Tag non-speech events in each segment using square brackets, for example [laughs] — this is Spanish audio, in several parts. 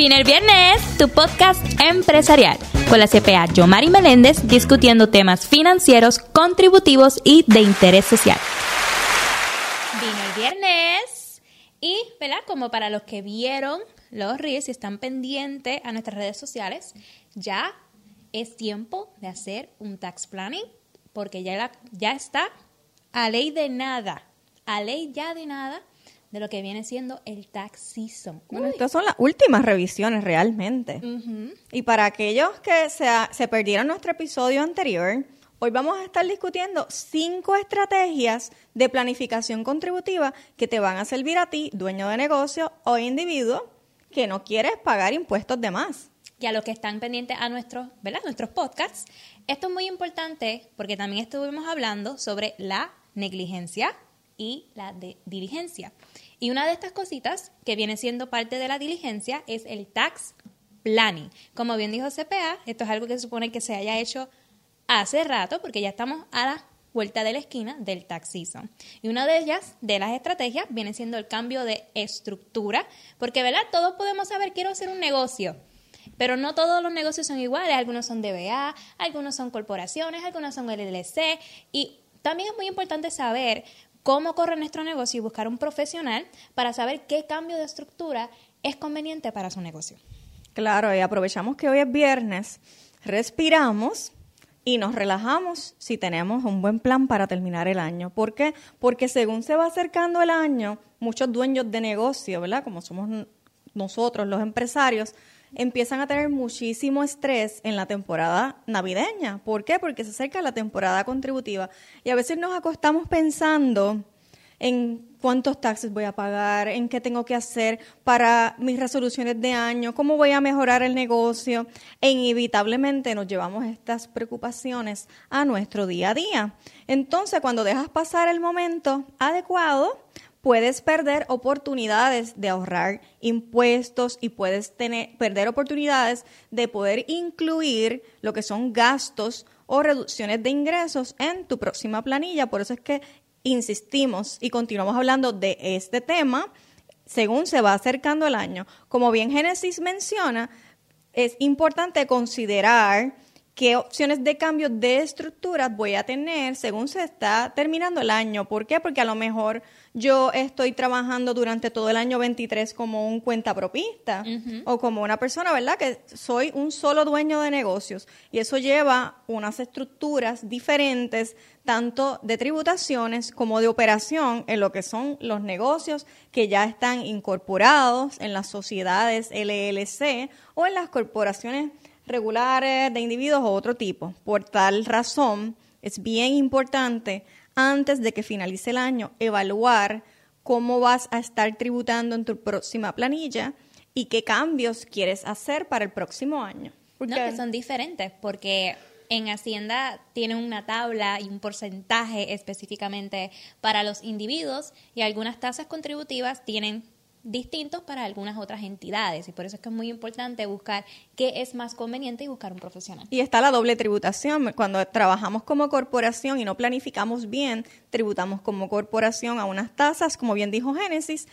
Vine el viernes, tu podcast empresarial, con la CPA Yomari Meléndez discutiendo temas financieros, contributivos y de interés social. Vine el viernes y, ¿verdad? Como para los que vieron los reels y están pendientes a nuestras redes sociales, ya es tiempo de hacer un tax planning porque ya, ya está a ley de nada, a ley ya de nada de lo que viene siendo el tax season. Bueno, estas son las últimas revisiones realmente. Y para aquellos que se, se perdieron nuestro episodio anterior, hoy vamos a estar discutiendo cinco estrategias de planificación contributiva que te van a servir a ti, dueño de negocio o individuo, que no quieres pagar impuestos de más. Y a los que están pendientes a nuestros, ¿verdad? nuestros podcasts, esto es muy importante porque también estuvimos hablando sobre la negligencia y la de diligencia. Y una de estas cositas que viene siendo parte de la diligencia es el tax planning. Como bien dijo CPA, esto es algo que se supone que se haya hecho hace rato porque ya estamos a la vuelta de la esquina del tax season. Y una de ellas, de las estrategias, viene siendo el cambio de estructura, porque, ¿verdad? Todos podemos saber, quiero hacer un negocio, pero no todos los negocios son iguales. Algunos son DBA, algunos son corporaciones, algunos son LLC. Y también es muy importante saber cómo corre nuestro negocio y buscar un profesional para saber qué cambio de estructura es conveniente para su negocio. Claro, y aprovechamos que hoy es viernes, respiramos y nos relajamos si tenemos un buen plan para terminar el año. ¿Por qué? Porque según se va acercando el año, muchos dueños de negocio, ¿verdad? Como somos nosotros los empresarios, empiezan a tener muchísimo estrés en la temporada navideña. ¿Por qué? Porque se acerca la temporada contributiva y a veces nos acostamos pensando en cuántos taxes voy a pagar, en qué tengo que hacer para mis resoluciones de año, cómo voy a mejorar el negocio e inevitablemente nos llevamos estas preocupaciones a nuestro día a día. Entonces, cuando dejas pasar el momento adecuado, puedes perder oportunidades de ahorrar impuestos y puedes tener, perder oportunidades de poder incluir lo que son gastos o reducciones de ingresos en tu próxima planilla. Por eso es que insistimos y continuamos hablando de este tema según se va acercando el año. Como bien Génesis menciona, es importante considerar qué opciones de cambio de estructura voy a tener según se está terminando el año. ¿Por qué? Porque a lo mejor yo estoy trabajando durante todo el año 23 como un cuentapropista o como una persona, ¿verdad? Que soy un solo dueño de negocios y eso lleva unas estructuras diferentes tanto de tributaciones como de operación en lo que son los negocios que ya están incorporados en las sociedades LLC o en las corporaciones regulares de individuos o otro tipo. Por tal razón, es bien importante antes de que finalice el año evaluar cómo vas a estar tributando en tu próxima planilla y qué cambios quieres hacer para el próximo año. Porque... No, que son diferentes, porque en Hacienda tienen una tabla y un porcentaje específicamente para los individuos y algunas tasas contributivas tienen distintos para algunas otras entidades y por eso es que es muy importante buscar qué es más conveniente y buscar un profesional. Y está la doble tributación. Cuando trabajamos como corporación y no planificamos bien, tributamos como corporación a unas tasas, como bien dijo Génesis,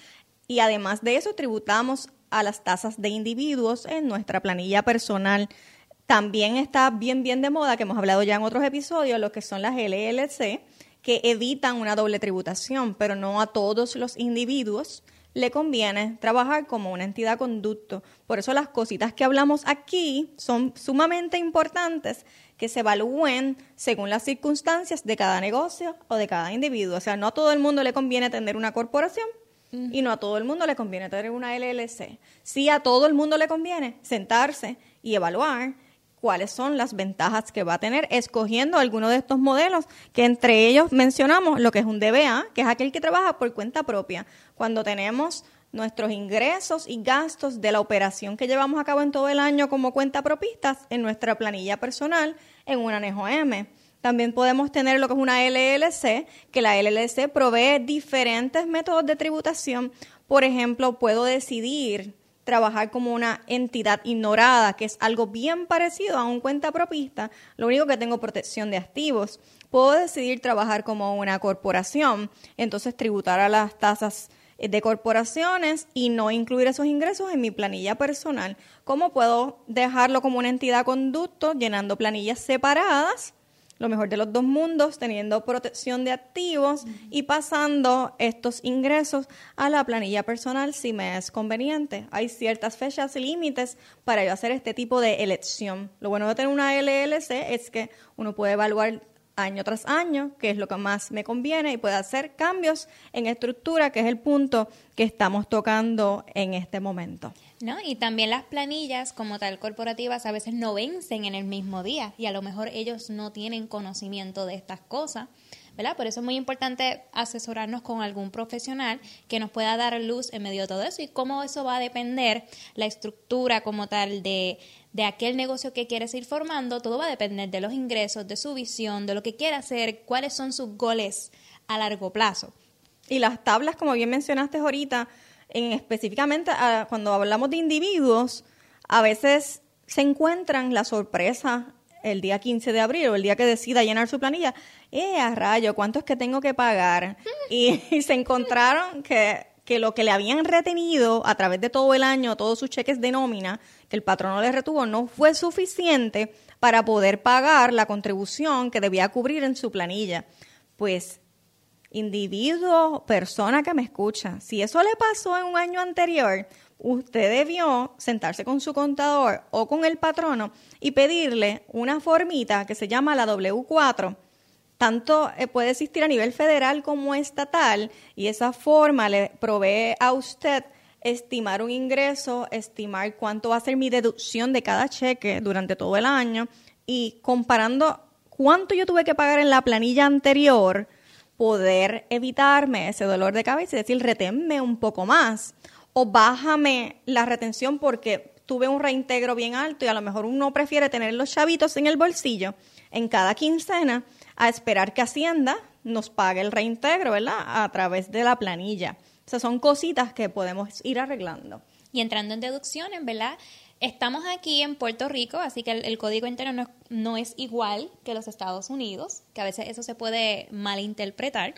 y además de eso tributamos a las tasas de individuos en nuestra planilla personal. También está bien, bien de moda, que hemos hablado ya en otros episodios, lo que son las LLC, que evitan una doble tributación, pero no a todos los individuos le conviene trabajar como una entidad conducto. Por eso las cositas que hablamos aquí son sumamente importantes que se evalúen según las circunstancias de cada negocio o de cada individuo. O sea, no a todo el mundo le conviene tener una corporación y no a todo el mundo le conviene tener una LLC. Sí a todo el mundo le conviene sentarse y evaluar cuáles son las ventajas que va a tener escogiendo alguno de estos modelos, que entre ellos mencionamos lo que es un DBA, que es aquel que trabaja por cuenta propia. Cuando tenemos nuestros ingresos y gastos de la operación que llevamos a cabo en todo el año como cuenta propistas en nuestra planilla personal en un anejo M. También podemos tener lo que es una LLC, que la LLC provee diferentes métodos de tributación. Por ejemplo, puedo decidir trabajar como una entidad ignorada, que es algo bien parecido a un cuenta propista, lo único que tengo protección de activos. Puedo decidir trabajar como una corporación, entonces tributar a las tasas eh, de corporaciones y no incluir esos ingresos en mi planilla personal. ¿Cómo puedo dejarlo como una entidad conducto llenando planillas separadas? Lo mejor de los dos mundos, teniendo protección de activos y pasando estos ingresos a la planilla personal si me es conveniente. Hay ciertas fechas y límites para yo hacer este tipo de elección. Lo bueno de tener una LLC es que uno puede evaluar año tras año, que es lo que más me conviene, y puede hacer cambios en estructura, que es el punto que estamos tocando en este momento. ¿No? Y también las planillas como tal corporativas a veces no vencen en el mismo día y a lo mejor ellos no tienen conocimiento de estas cosas. ¿Verdad? Por eso es muy importante asesorarnos con algún profesional que nos pueda dar luz en medio de todo eso y cómo eso va a depender, la estructura como tal de, de aquel negocio que quieres ir formando, todo va a depender de los ingresos, de su visión, de lo que quiere hacer, cuáles son sus goles a largo plazo. Y las tablas, como bien mencionaste ahorita, en específicamente ah, cuando hablamos de individuos, a veces se encuentran la sorpresa el día 15 de abril o el día que decida llenar su planilla, ¡eh, a rayo! ¿Cuánto es que tengo que pagar? [laughs] Y, y se encontraron que que lo que le habían retenido a través de todo el año, todos sus cheques de nómina, que el patrono le retuvo, no fue suficiente para poder pagar la contribución que debía cubrir en su planilla. Pues, individuo, persona que me escucha, si eso le pasó en un año anterior, usted debió sentarse con su contador o con el patrono y pedirle una formita que se llama la W4 tanto eh, puede existir a nivel federal como estatal y esa forma le provee a usted estimar un ingreso, estimar cuánto va a ser mi deducción de cada cheque durante todo el año y comparando cuánto yo tuve que pagar en la planilla anterior, poder evitarme ese dolor de cabeza y decir, reténme un poco más o bájame la retención porque tuve un reintegro bien alto y a lo mejor uno prefiere tener los chavitos en el bolsillo en cada quincena a esperar que Hacienda nos pague el reintegro, ¿verdad? A través de la planilla. O sea, son cositas que podemos ir arreglando. Y entrando en deducciones, ¿verdad? Estamos aquí en Puerto Rico, así que el, código interno no, es igual que los Estados Unidos, que a veces eso se puede malinterpretar.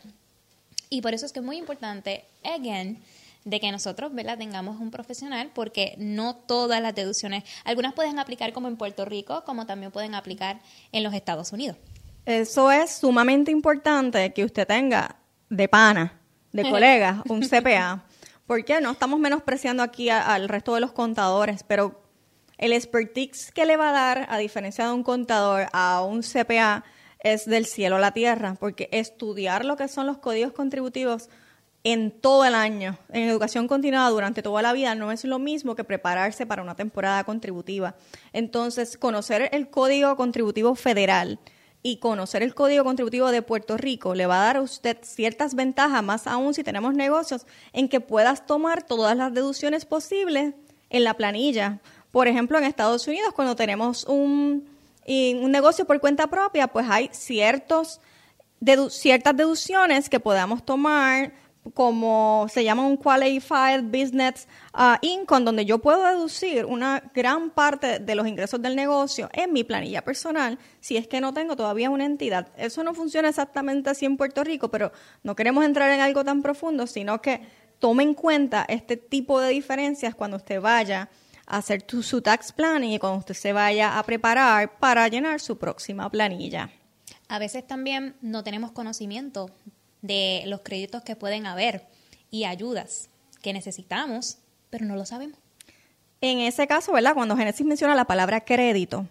Y por eso es que es muy importante, again, de que nosotros ¿verdad? tengamos un profesional, porque no todas las deducciones, algunas pueden aplicar como en Puerto Rico, como también pueden aplicar en los Estados Unidos. Eso es sumamente importante que usted tenga de pana, de [laughs] colegas, un CPA. Porque no estamos menospreciando aquí al resto de los contadores, pero el expertise que le va a dar, a diferencia de un contador, a un CPA, es del cielo a la tierra, porque estudiar lo que son los códigos contributivos en todo el año, en educación continuada durante toda la vida, no es lo mismo que prepararse para una temporada contributiva. Entonces, conocer el código contributivo federal, y conocer el Código Contributivo de Puerto Rico le va a dar a usted ciertas ventajas, más aún si tenemos negocios, en que puedas tomar todas las deducciones posibles en la planilla. Por ejemplo, en Estados Unidos, cuando tenemos un, negocio por cuenta propia, pues hay ciertos ciertas deducciones que podamos tomar como se llama un Qualified Business uh, Income, donde yo puedo deducir una gran parte de los ingresos del negocio en mi planilla personal, si es que no tengo todavía una entidad. Eso no funciona exactamente así en Puerto Rico, pero no queremos entrar en algo tan profundo, sino que tome en cuenta este tipo de diferencias cuando usted vaya hacer su tax planning y cuando usted se vaya a preparar para llenar su próxima planilla. A veces también no tenemos conocimiento de los créditos que pueden haber y ayudas que necesitamos, pero no lo sabemos. En ese caso, ¿verdad? Cuando Génesis menciona la palabra crédito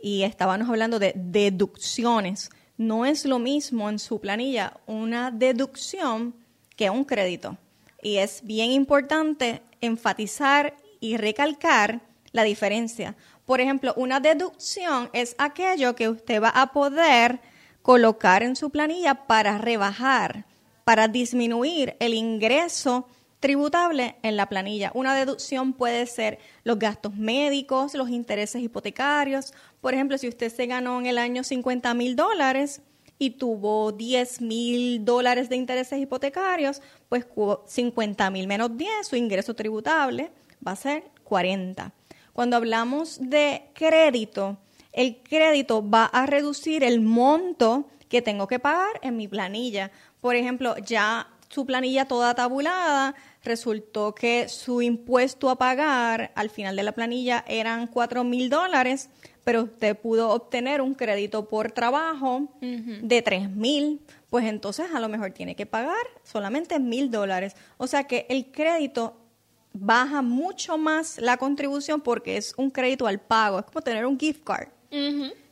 y estábamos hablando de deducciones, no es lo mismo en su planilla una deducción que un crédito. Y es bien importante enfatizar y recalcar la diferencia. Por ejemplo, una deducción es aquello que usted va a poder colocar en su planilla para rebajar, para disminuir el ingreso tributable en la planilla. Una deducción puede ser los gastos médicos, los intereses hipotecarios. Por ejemplo, si usted se ganó en el año 50 mil dólares y tuvo 10 mil dólares de intereses hipotecarios, pues 50 mil menos 10, su ingreso tributable va a ser 40. Cuando hablamos de crédito, el crédito va a reducir el monto que tengo que pagar en mi planilla. Por ejemplo, ya su planilla toda tabulada, resultó que su impuesto a pagar al final de la planilla eran cuatro mil dólares, pero usted pudo obtener un crédito por trabajo de tres mil, pues entonces a lo mejor tiene que pagar solamente mil dólares. O sea que el crédito baja mucho más la contribución porque es un crédito al pago, es como tener un gift card.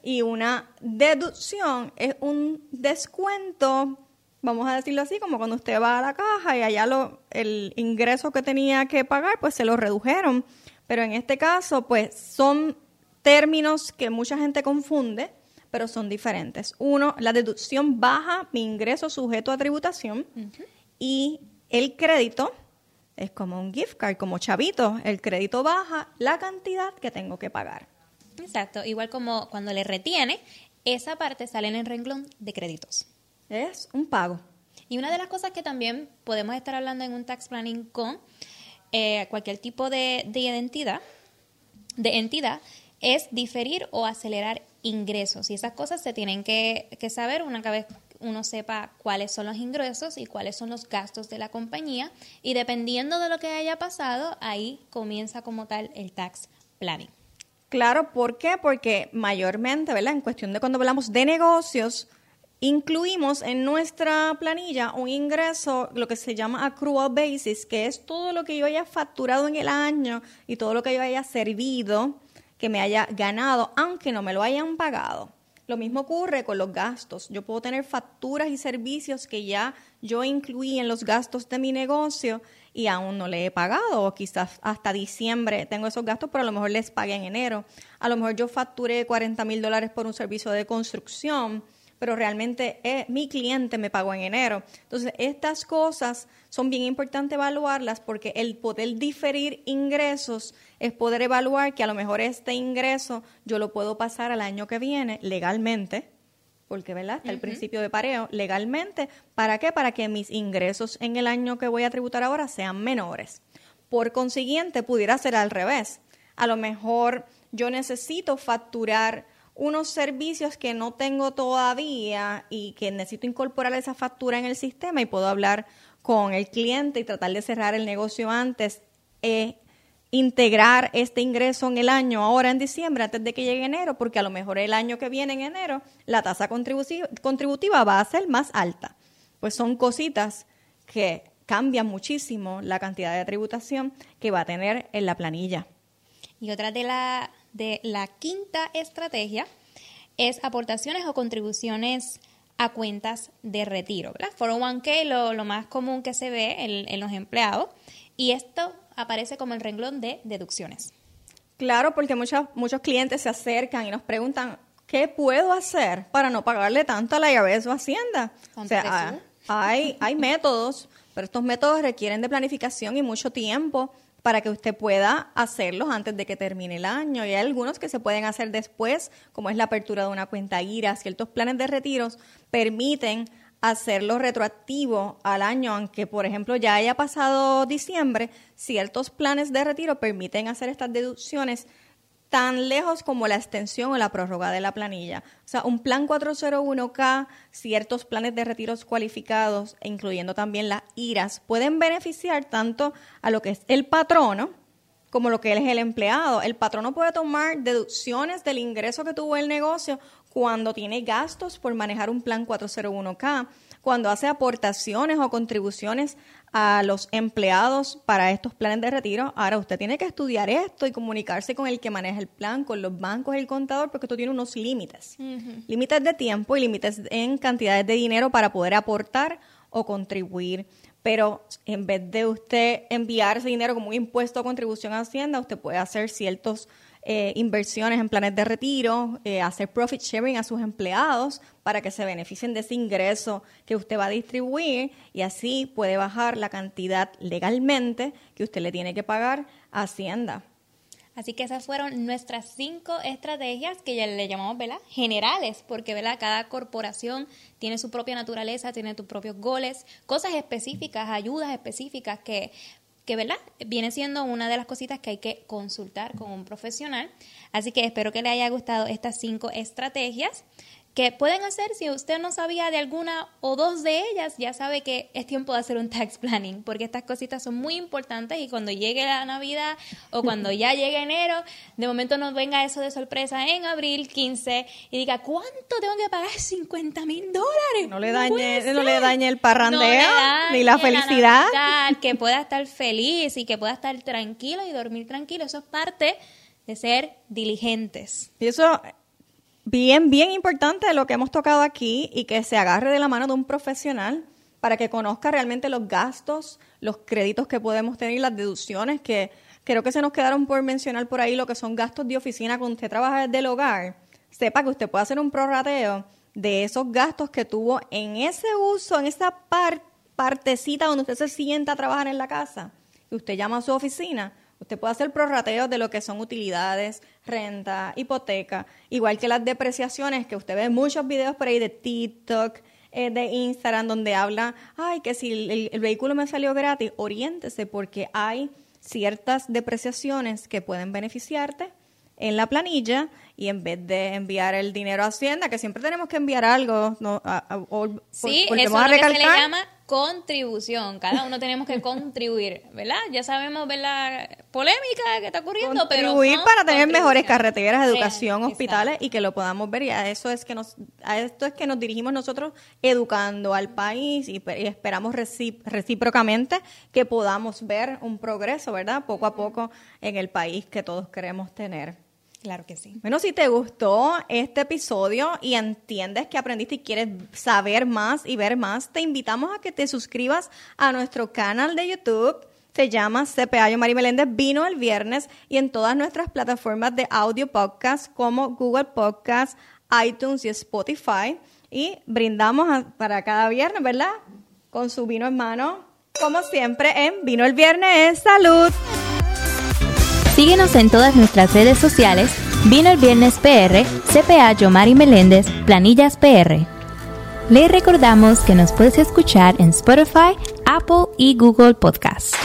Y una deducción es un descuento vamos a decirlo así, como cuando usted va a la caja y allá lo, el ingreso que tenía que pagar, pues se lo redujeron. Pero en este caso, pues son términos que mucha gente confunde, pero son diferentes. Uno, la deducción baja mi ingreso sujeto a tributación y el crédito es como un gift card, como chavito. El crédito baja la cantidad que tengo que pagar. Exacto, igual como cuando le retiene, esa parte sale en el renglón de créditos. Es un pago. Y una de las cosas que también podemos estar hablando en un tax planning con eh, cualquier tipo de, identidad, de entidad, es diferir o acelerar ingresos. Y esas cosas se tienen que, que saber una vez uno sepa cuáles son los ingresos y cuáles son los gastos de la compañía. Y dependiendo de lo que haya pasado, ahí comienza como tal el tax planning. Claro, ¿por qué? Porque mayormente, ¿verdad? En cuestión de cuando hablamos de negocios, Incluimos en nuestra planilla un ingreso, lo que se llama accrual basis, que es todo lo que yo haya facturado en el año y todo lo que yo haya servido, que me haya ganado, aunque no me lo hayan pagado. Lo mismo ocurre con los gastos. Yo puedo tener facturas y servicios que ya yo incluí en los gastos de mi negocio y aún no le he pagado, o quizás hasta diciembre tengo esos gastos, pero a lo mejor les pagué en enero. A lo mejor yo facturé 40 mil dólares por un servicio de construcción pero realmente eh, mi cliente me pagó en enero. Entonces, estas cosas son bien importantes evaluarlas porque el poder diferir ingresos es poder evaluar que a lo mejor este ingreso yo lo puedo pasar al año que viene legalmente, porque ¿verdad? Está el principio de pareo legalmente. ¿Para qué? Para que mis ingresos en el año que voy a tributar ahora sean menores. Por consiguiente, pudiera ser al revés. A lo mejor yo necesito facturar unos servicios que no tengo todavía y que necesito incorporar esa factura en el sistema y puedo hablar con el cliente y tratar de cerrar el negocio antes, e integrar este ingreso en el año ahora en diciembre antes de que llegue enero, porque a lo mejor el año que viene en enero la tasa contributiva va a ser más alta. Pues son cositas que cambian muchísimo la cantidad de tributación que va a tener en la planilla. Y otra de la de la quinta estrategia es aportaciones o contribuciones a cuentas de retiro, ¿verdad? 401k lo, lo más común que se ve en, los empleados y esto aparece como el renglón de deducciones. Claro, porque muchos, muchos clientes se acercan y nos preguntan, ¿qué puedo hacer para no pagarle tanto a la IRS o Hacienda? O sea, hay, hay [laughs] métodos, pero estos métodos requieren de planificación y mucho tiempo para que usted pueda hacerlos antes de que termine el año. Y hay algunos que se pueden hacer después, como es la apertura de una cuenta IRA. Ciertos planes de retiros permiten hacerlo retroactivo al año, aunque por ejemplo ya haya pasado diciembre, ciertos planes de retiro permiten hacer estas deducciones tan lejos como la extensión o la prórroga de la planilla. O sea, un plan 401k, ciertos planes de retiros cualificados, incluyendo también las IRAs, pueden beneficiar tanto a lo que es el patrono como lo que es el empleado. El patrono puede tomar deducciones del ingreso que tuvo el negocio cuando tiene gastos por manejar un plan 401k, cuando hace aportaciones o contribuciones a los empleados para estos planes de retiro. Ahora usted tiene que estudiar esto y comunicarse con el que maneja el plan, con los bancos y el contador, porque esto tiene unos límites. Límites de tiempo y límites en cantidades de dinero para poder aportar o contribuir. Pero en vez de usted enviar ese dinero como un impuesto o contribución a Hacienda, usted puede hacer ciertos eh, inversiones en planes de retiro, eh, hacer profit sharing a sus empleados para que se beneficien de ese ingreso que usted va a distribuir y así puede bajar la cantidad legalmente que usted le tiene que pagar a Hacienda. Así que esas fueron nuestras cinco estrategias que ya le llamamos, ¿verdad? Generales, porque, ¿verdad? Cada corporación tiene su propia naturaleza, tiene sus propios goles, cosas específicas, ayudas específicas que que verdad viene siendo una de las cositas que hay que consultar con un profesional. Así que espero que le haya gustado estas cinco estrategias. Que pueden hacer si usted no sabía de alguna o dos de ellas, ya sabe que es tiempo de hacer un tax planning, porque estas cositas son muy importantes y cuando llegue la Navidad o cuando [laughs] ya llegue enero, de momento nos venga eso de sorpresa en abril 15 y diga, ¿cuánto tengo que pagar? 50 mil dólares. No le dañe, no, le dañe el parrandeo ni la felicidad. que pueda [laughs] estar feliz y que pueda estar tranquilo y dormir tranquilo. Eso es parte de ser diligentes. Y eso bien, bien importante lo que hemos tocado aquí y que se agarre de la mano de un profesional para que conozca realmente los gastos, los créditos que podemos tener las deducciones que creo que se nos quedaron por mencionar por ahí, lo que son gastos de oficina cuando usted trabaja desde el hogar. Sepa que usted puede hacer un prorrateo de esos gastos que tuvo en ese uso, en esa partecita donde usted se sienta a trabajar en la casa. Y usted llama a su oficina Usted puede hacer prorrateos de lo que son utilidades, renta, hipoteca, igual que las depreciaciones, que usted ve muchos videos por ahí de TikTok, eh, de Instagram, donde habla, ay, que si el, vehículo me salió gratis, oriéntese porque hay ciertas depreciaciones que pueden beneficiarte en la planilla y en vez de enviar el dinero a Hacienda, que siempre tenemos que enviar algo, no, sí, eso es lo que se le llama contribución. Cada uno tenemos que contribuir, ¿verdad? Ya sabemos ver la polémica que está ocurriendo, pero contribuir para tener mejores carreteras, educación, hospitales y que lo podamos ver. Y a eso es que nos, a esto es que nos dirigimos nosotros educando al país y, esperamos recíprocamente que podamos ver un progreso, ¿verdad? Poco a poco en el país que todos queremos tener. Claro que sí. Bueno, si te gustó este episodio y entiendes que aprendiste y quieres saber más y ver más, te invitamos a que te suscribas a nuestro canal de YouTube. Se llama CPA Yo Mari Meléndez Vino el viernes y en todas nuestras plataformas de audio podcast como Google Podcast, iTunes y Spotify. Y brindamos para cada viernes, ¿verdad? Con su vino en mano, como siempre, en Vino el Viernes. ¡Salud! Síguenos en todas nuestras redes sociales, Vino el Viernes PR, CPA Yomari Meléndez, Planillas PR. Le recordamos que nos puedes escuchar en Spotify, Apple y Google Podcasts.